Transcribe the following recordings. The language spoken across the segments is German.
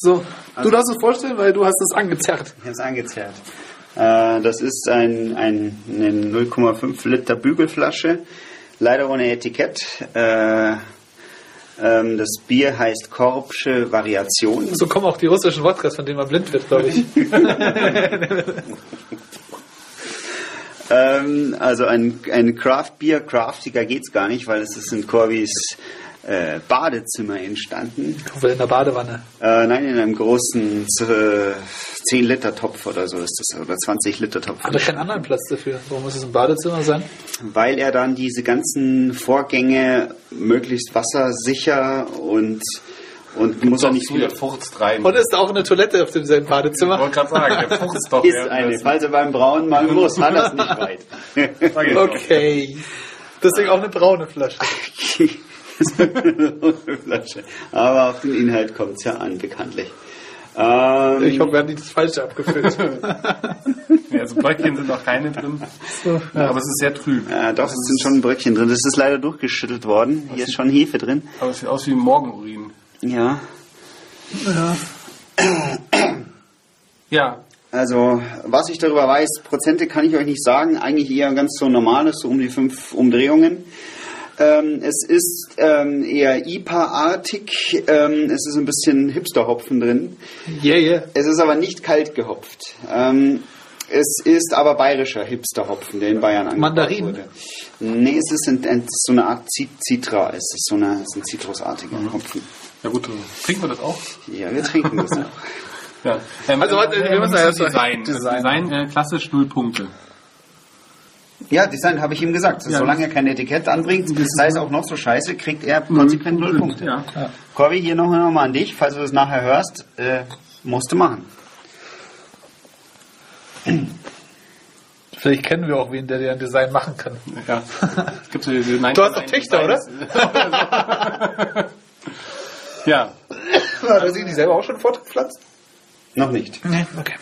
So, du darfst es vorstellen, weil du hast es angezerrt. Ich habe es angezerrt. Äh, das ist ein, ein, eine 0,5 Liter Bügelflasche, leider ohne Etikett. Äh, ähm, das Bier heißt Korbsche Variation. So kommen auch die russischen Wodkas, von denen man blind wird, glaube ich. Ähm, also ein, ein Craft-Bier, craftiger geht's gar nicht, weil es ist in Corbys äh, Badezimmer entstanden. Weil in der Badewanne. Äh, nein, in einem großen äh, 10-Liter-Topf oder so ist das, oder 20-Liter-Topf. Hat er keinen anderen Platz dafür? Warum muss es im Badezimmer sein? Weil er dann diese ganzen Vorgänge möglichst wassersicher und, und muss er nicht zu, der furzt rein. Und ist auch eine Toilette auf demselben Ich Badezimmer? wollte gerade sagen, der furzt doch. ist eine. Falls er beim Brauen mal muss, hat er es nicht weit. Ich. Okay. Deswegen auch eine braune Flasche. Flasche. Aber auf den Inhalt kommt es ja an, bekanntlich. Ähm, Ich hoffe, wir haben nicht das Falsche abgefüllt. Ja, also Bröckchen sind noch keine drin. Ja, aber es ist sehr trüb. äh, doch, es sind schon Bröckchen drin. Das ist leider durchgeschüttelt worden. Hier ist schon Hefe drin. Aber es sieht aus wie Morgenurin. Ja. Ja, Also, was ich darüber weiß, Prozente kann ich euch nicht sagen. Eigentlich eher ganz so normales, so um die fünf Umdrehungen. Ähm, es ist ähm, eher IPA-artig. Ähm, es ist ein bisschen Hipster-Hopfen drin. Yeah, yeah. Es ist aber nicht kalt gehopft. Ähm, es ist aber bayerischer Hipster-Hopfen, der in Bayern angebaut Mandarin? wurde. Nee, es ist ein, ein, so eine Art Citra. Es ist so, eine, es ist ein zitrusartiger Hopfen. ja gut, trinken wir das auch? Ja, wir trinken das auch. Ja. Ähm, Also, warte, wir müssen ja erst mal- Design. Design. Design, äh, klassisch null Punkte. Ja, Design habe ich ihm gesagt. Ja. Solange er kein Etikett anbringt, sei es auch noch so scheiße, kriegt er konsequent null Punkte. Ja. Corby, hier noch mal an dich, falls du das nachher hörst, äh, musst du machen. Vielleicht kennen wir auch wen, der dir ein Design machen kann. ja. Es gibt so diese Nein- Du hast doch Töchter, oder? Ja. Hat sie die selber auch schon fortgepflanzt? Noch nicht. Nee, okay.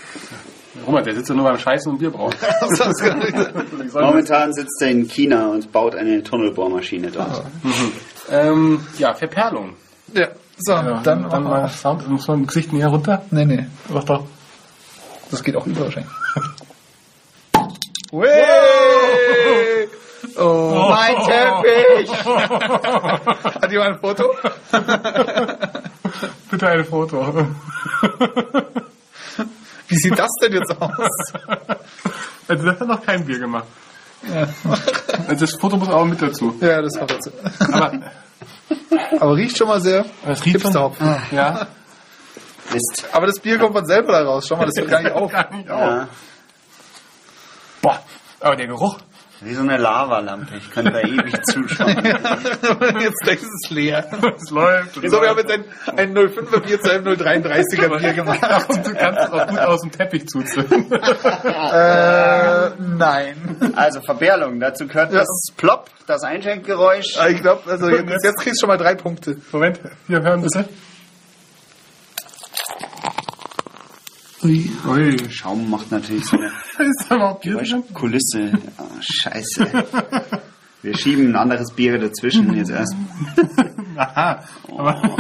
Robert, der sitzt ja nur beim Scheißen und Bier brauen. Momentan sitzt er in China und baut eine Tunnelbohrmaschine dort. ähm, ja, Verperlung. ja, so, Ja, dann, dann mal Sound, muss man im Gesicht näher runter. Nee, nee. Doch, doch. Das geht auch über wahrscheinlich. Wey! Oh, mein Teppich! Hat jemand ein Foto? Bitte ein Foto. Wie sieht das denn jetzt aus? Also das hat noch kein Bier gemacht. Also das Foto muss auch mit dazu. Ja, das war dazu. Aber Aber riecht schon mal sehr es riecht schon. Hipsterhopfen. Ja. Mist. Aber das Bier kommt von selber da raus. Schau mal, das hört gar nicht auf. Gar nicht auf. Ja, Boah, aber der Geruch. Wie so eine Lavalampe. Ich kann da ewig zuschauen. Jetzt denkst du, es ist leer. Es läuft. So, wir haben jetzt ein, ein 05er Bier zu einem 033er Bier gemacht. Und du kannst es auch gut aus dem Teppich zuzünden. Äh, nein. Also Verperlung, dazu gehört das Plop, das Einschenkgeräusch. Aber Ich glaube, also jetzt, jetzt kriegst du schon mal drei Punkte. Moment, hier hören bitte. Ui. Ui, Schaum macht natürlich so eine ist drin? Kulisse. Ah, scheiße. Wir schieben ein anderes Bier dazwischen jetzt erst. Aha. Aber,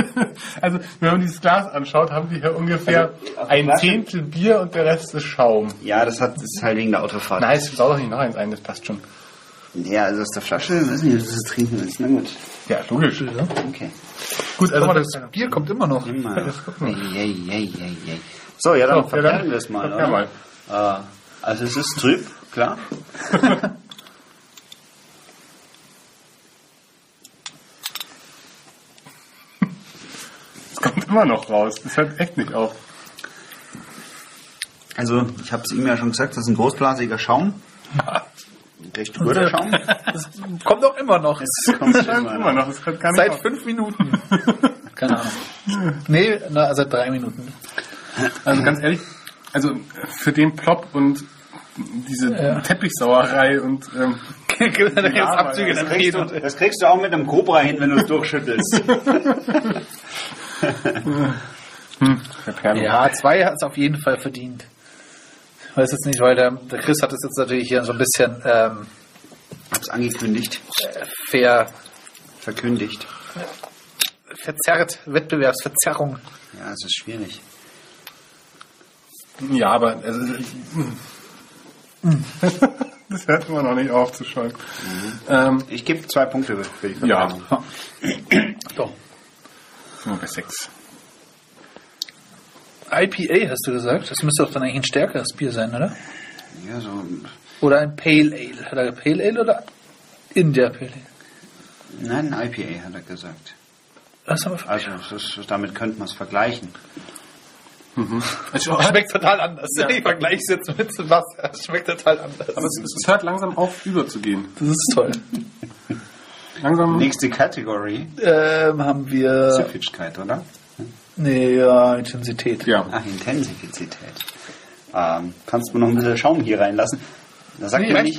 also, wenn man dieses Glas anschaut, haben die hier ungefähr Also, ein Flasche- Zehntel Bier und der Rest ist Schaum. Ja, das hat das ist halt wegen der Autofahrt. Nein, es doch nicht noch eins ein, das passt schon. Ja, also aus der Flasche, weiß nicht, ob du das trinken willst. Na gut. Ja, logisch. Okay. Gut, also das Bier kommt immer noch. Immer. Ei, ei, ei, ei, ei. So, ja, dann So, ja, verperlen dann- wir es mal. Oder? Äh, also es ist trüb, klar. es kommt immer noch raus. Das hört echt nicht auf. Also, ich habe es ihm ja schon gesagt, das ist ein großblasiger Schaum. Recht guter Schaum. Das kommt auch immer noch. Es kommt Das immer immer noch. Das hört gar nicht Seit auf. fünf Minuten. Keine Ahnung. Nee, na, seit drei Minuten. Also ganz ehrlich, also für den Plop und diese Ja. Teppichsauerei und ähm, Abzüge Das kriegst, du, das kriegst du auch mit einem Cobra hin, wenn du es durchschüttelst. Verperlung. Ja, zwei hat es auf jeden Fall verdient. Ich weiß jetzt nicht, weil der, der Chris hat es jetzt natürlich hier so ein bisschen ähm, Hab's angekündigt, ver, verkündigt. verzerrt, Wettbewerbsverzerrung. Ja. Ja, es ist schwierig. Ja, aber also, das hört immer noch nicht auf zu scheuen. Ähm, Ich gebe zwei Punkte für die ja, Verteilung. So. sind wir bei sechs. IPA hast du gesagt? Das müsste doch dann eigentlich ein stärkeres Bier sein, oder? Ja, so. Oder ein Pale Ale. Hat er Pale Ale oder India Pale Ale? Nein, ein IPA hat er gesagt. Das haben wir Also das ist, damit könnte man es vergleichen. Also, Schmeckt total anders. Ja. Ich vergleiche es jetzt mit Wasser. Es schmeckt total anders. aber es, es hört langsam auf, überzugehen. Das ist toll. Langsam. Nächste Kategorie. Ähm, haben wir. Süffigkeit, oder? Nee, ja, Intensität. Ja. Ach, Intensivität. Ähm, kannst du noch ein bisschen Schaum hier reinlassen? Da sagt, Nee, man nicht,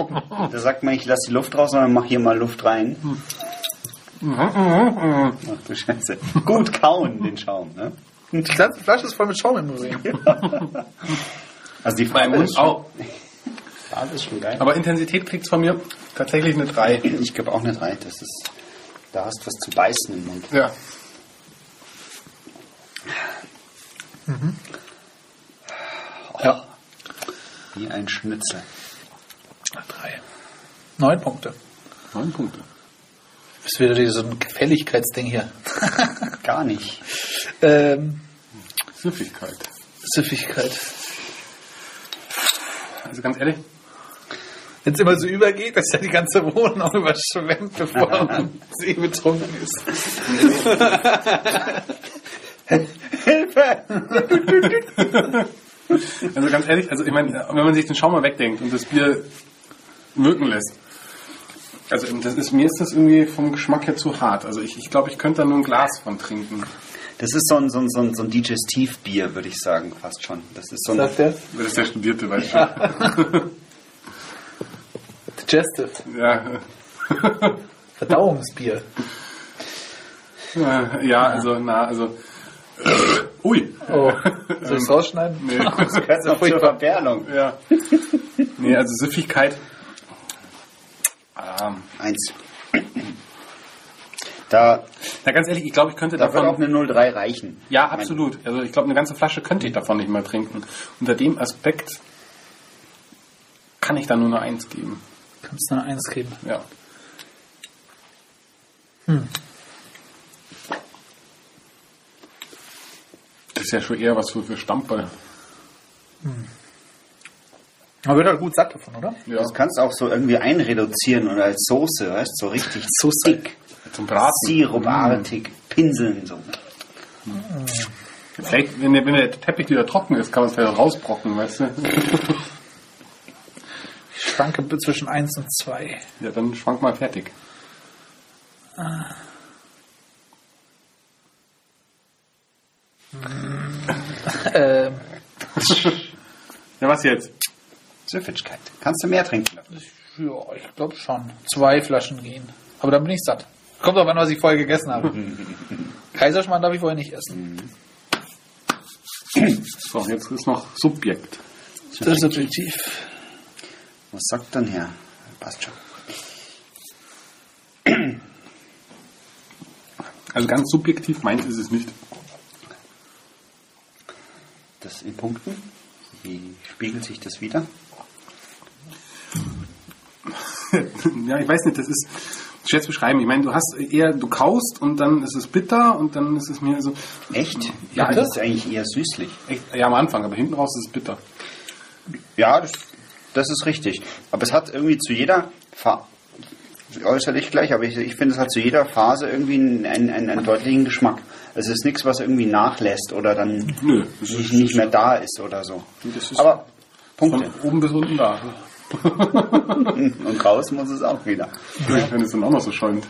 da sagt man nicht, lass die Luft raus, sondern mach hier mal Luft rein. Ach du Scheiße. Gut kauen, den Schaum, ne? Die ganze Flasche ist voll mit Schaum im Übrigen. Also die ist schon, auch. Farbe ist schon geil. Aber Intensität kriegt von mir tatsächlich eine 3. Ich gebe auch eine 3. Das ist, da hast du was zu beißen im Mund. Ja. Ja. Wie ein Schnitzel. Drei. Neun Punkte. Neun Punkte. Das ist wieder so ein Gefälligkeitsding hier. Gar nicht. Ähm, Süffigkeit. Süffigkeit. Also ganz ehrlich, Wenn es immer so übergeht, dass ja die ganze Wohnung überschwemmt, bevor man sie betrunken ist. also ganz ehrlich, also ich meine, wenn man sich den Schaum mal wegdenkt und das Bier wirken lässt, also das ist, mir ist das irgendwie vom Geschmack her zu hart. Also ich, ich glaube, ich könnte da nur ein Glas von trinken. Das ist so ein, so ein, so ein, so ein Digestivbier, würde ich sagen, fast schon. Das ist so ein, Sagt er? Das ist der Studierte, weißt du. Digestive. ja. Verdauungsbier. Äh, ja, also, na, also. Ui. Oh, soll ich es rausschneiden? Nee. das gehört noch zur Verperlung. Ja. Nee, also Süffigkeit. Ähm, Eins. Da, na, ganz ehrlich, ich glaube, ich könnte da wird auch davon. eine 03 reichen. Ja, absolut. Also ich glaube, eine ganze Flasche könnte ich davon nicht mehr trinken. Unter dem Aspekt kann ich da nur eine Eins geben. Kannst du noch eins geben? Ja. Das ist ja schon eher was für, für Stamperl. Man wird halt gut satt davon, oder? Ja. Das kannst du auch so irgendwie einreduzieren oder als Soße, weißt du, so richtig So dick, Zum Braten. sirupartig, pinseln so. Vielleicht, wenn der, wenn der Teppich wieder trocken ist, kann man es vielleicht rausbrocken, weißt du? Ich schwanke zwischen eins und zwei. Ja, dann schwank mal fertig. Ähm, Ja, was jetzt? Süffigkeit. Kannst du mehr trinken? ja, ich glaube schon. Zwei Flaschen gehen. Aber dann bin ich satt. Kommt auch an, was ich vorher gegessen habe. Kaiserschmarrn darf ich vorher nicht essen. So, jetzt ist noch Subjekt. Das ist subjektiv. Was sagt dann Herr? Passt schon. Also ganz subjektiv meint ist es nicht. Das in Punkten? Wie spiegelt sich das wieder? ja, ich weiß nicht, das ist schwer zu beschreiben. Ich meine, du hast eher, du kaust und dann ist es bitter und dann ist es mir so. Echt? Ja, das ist eigentlich eher süßlich. Echt, ja, am Anfang, aber hinten raus ist es bitter. Ja, das, das ist richtig. Aber es hat irgendwie zu jeder Phase, äußerlich gleich, aber ich, ich finde, es hat zu jeder Phase irgendwie einen, einen, einen, deutlichen Geschmack. Es ist nichts, was irgendwie nachlässt oder dann Nö, nicht, nicht mehr da ist oder so. Aber von Punkte. oben bis unten da. Und raus muss es auch wieder. Wenn es dann auch noch so schäumt.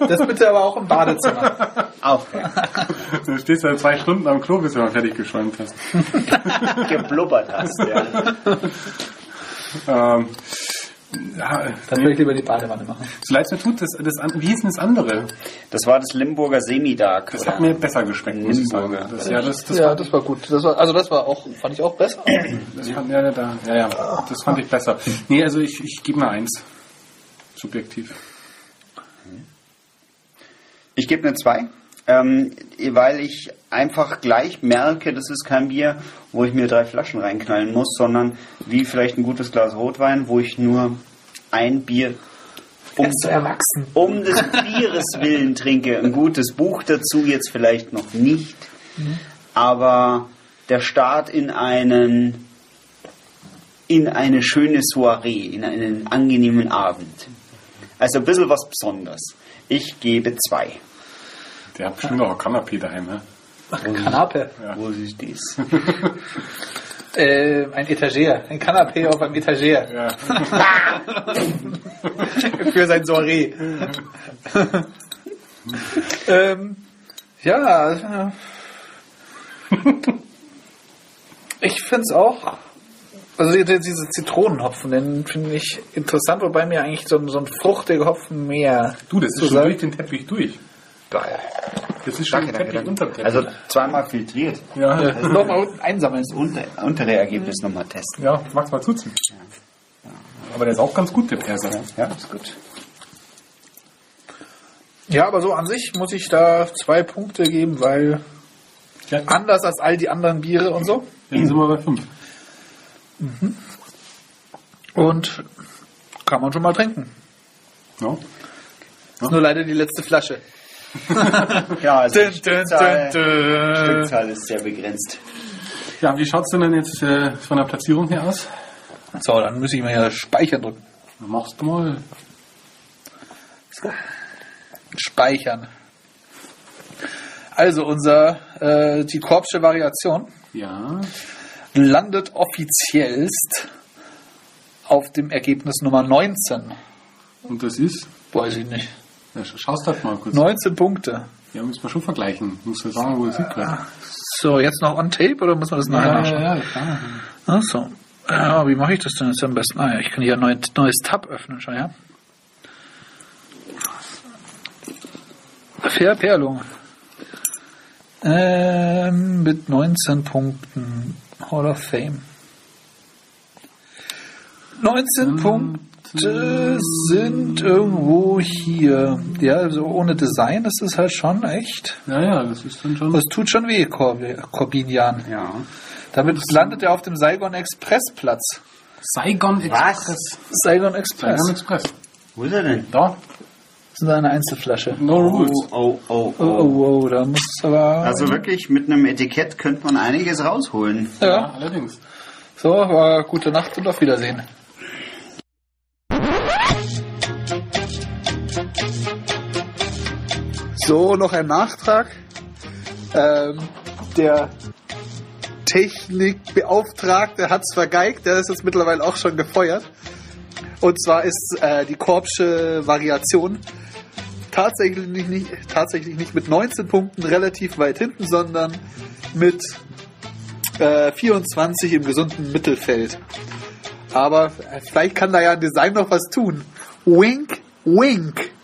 Das bitte aber auch im Badezimmer. Auch Dann stehst du halt zwei Stunden am Klo, bis du mal fertig geschäumt hast. geblubbert hast. Ja. Ähm, ja, Das würde ich lieber die Badewanne machen. so leid es mir tut, das, das, wie hieß denn das andere? Das war das Limburger Semi-Dark. Das hat mir besser geschmeckt, muss ich sagen. Limburger. Das, ja, das, das, ja, das war gut. Das war, also das war auch, fand ich auch besser. das fand, ja, da, ja, ja, das fand ich besser. Nee, also ich, ich gebe eine Eins. Subjektiv. Ich gebe eine 2. Ähm, weil ich einfach gleich merke, das ist kein Bier, wo ich mir drei Flaschen reinknallen muss, sondern wie vielleicht ein gutes Glas Rotwein, wo ich nur ein Bier um, zu erwachsen. um des Bieres willen trinke. Ein gutes Buch dazu jetzt vielleicht noch nicht, aber der Start in einen in eine schöne Soiree, in einen angenehmen Abend. Also ein bisschen was Besonderes. Ich gebe zwei. Der hat bestimmt auch ein Kanapé daheim, ne? Kanape. Wo ist das? Äh, ein Etagere. Ein Kanapé auf einem Etagere. Ja. Für sein Soiree. ähm, ja. äh, Ich finde es auch. Also die- diese Zitronenhopfen, den finde ich interessant, wobei mir eigentlich so, ein- so ein fruchtiger Hopfen mehr. Du, das ist schon durch den Teppich durch. Geil. Das ist schon Danke, danke, danke. Also zweimal filtriert. ja, Ja, Nochmal unten einsammeln. Das unter, untere Ergebnis nochmal testen. ja, magst mal zuziehen. Aber der ist auch ganz gut, der Perser. Ja, ist gut. Ja, aber so an sich muss ich da zwei Punkte geben, weil Ja, anders als all die anderen Biere und so. dann sind wir bei fünf. Und kann man schon mal trinken. Ja. Ist nur leider die letzte Flasche. Ja, also dun, Stückzahl, dun, dun. Stückzahl ist sehr begrenzt. ja, wie schaut's denn dann jetzt äh, von der Platzierung her aus? So, dann muss ich mal hier Speichern drücken. Machst du mal. Speichern. Also unser äh, die Korbsche Variation Ja. landet offiziellst auf dem Ergebnis Nummer 19. Und das ist? Weiß ich nicht. Ja, sch- schaust halt mal kurz. 19 Punkte. Ja, müssen wir schon vergleichen. Muss ja sagen, wo es hinkommt. So, jetzt noch on tape oder muss man das nachher nachschauen? ja, klar. Ach so. Ja, wie mache ich das denn jetzt am besten? Ah ja, ich kann hier ein neues, neues Tab öffnen, schau her. Verperlung. Ähm, mit 19 Punkten. Hall of Fame. 19 Punkte sind irgendwo hier. Ja, also ohne Design ist es halt schon echt. Ja, ja, das ist dann schon. Das tut schon weh, Corbi- Corbinian. Ja. Damit landet er auf dem Saigon Express Platz. Saigon Express. Saigon Express. Saigon Express. Wo ist er denn? Da. Das ist eine Einzelflasche. No rules. Oh, oh, Oh, oh, oh, da muss es aber. Also wirklich, mit einem Etikett könnte man einiges rausholen. Ja, ja. allerdings. So, war gute Nacht und auf Wiedersehen. So, noch ein Nachtrag. Ähm, der Technikbeauftragte hat es vergeigt, der ist jetzt mittlerweile auch schon gefeuert. Und zwar ist äh, die Korbsche Variation tatsächlich nicht, nicht, tatsächlich nicht mit 19 Punkten relativ weit hinten, sondern mit äh, 24 im gesunden Mittelfeld. Aber äh, vielleicht kann da ja ein Design noch was tun. Wink, wink.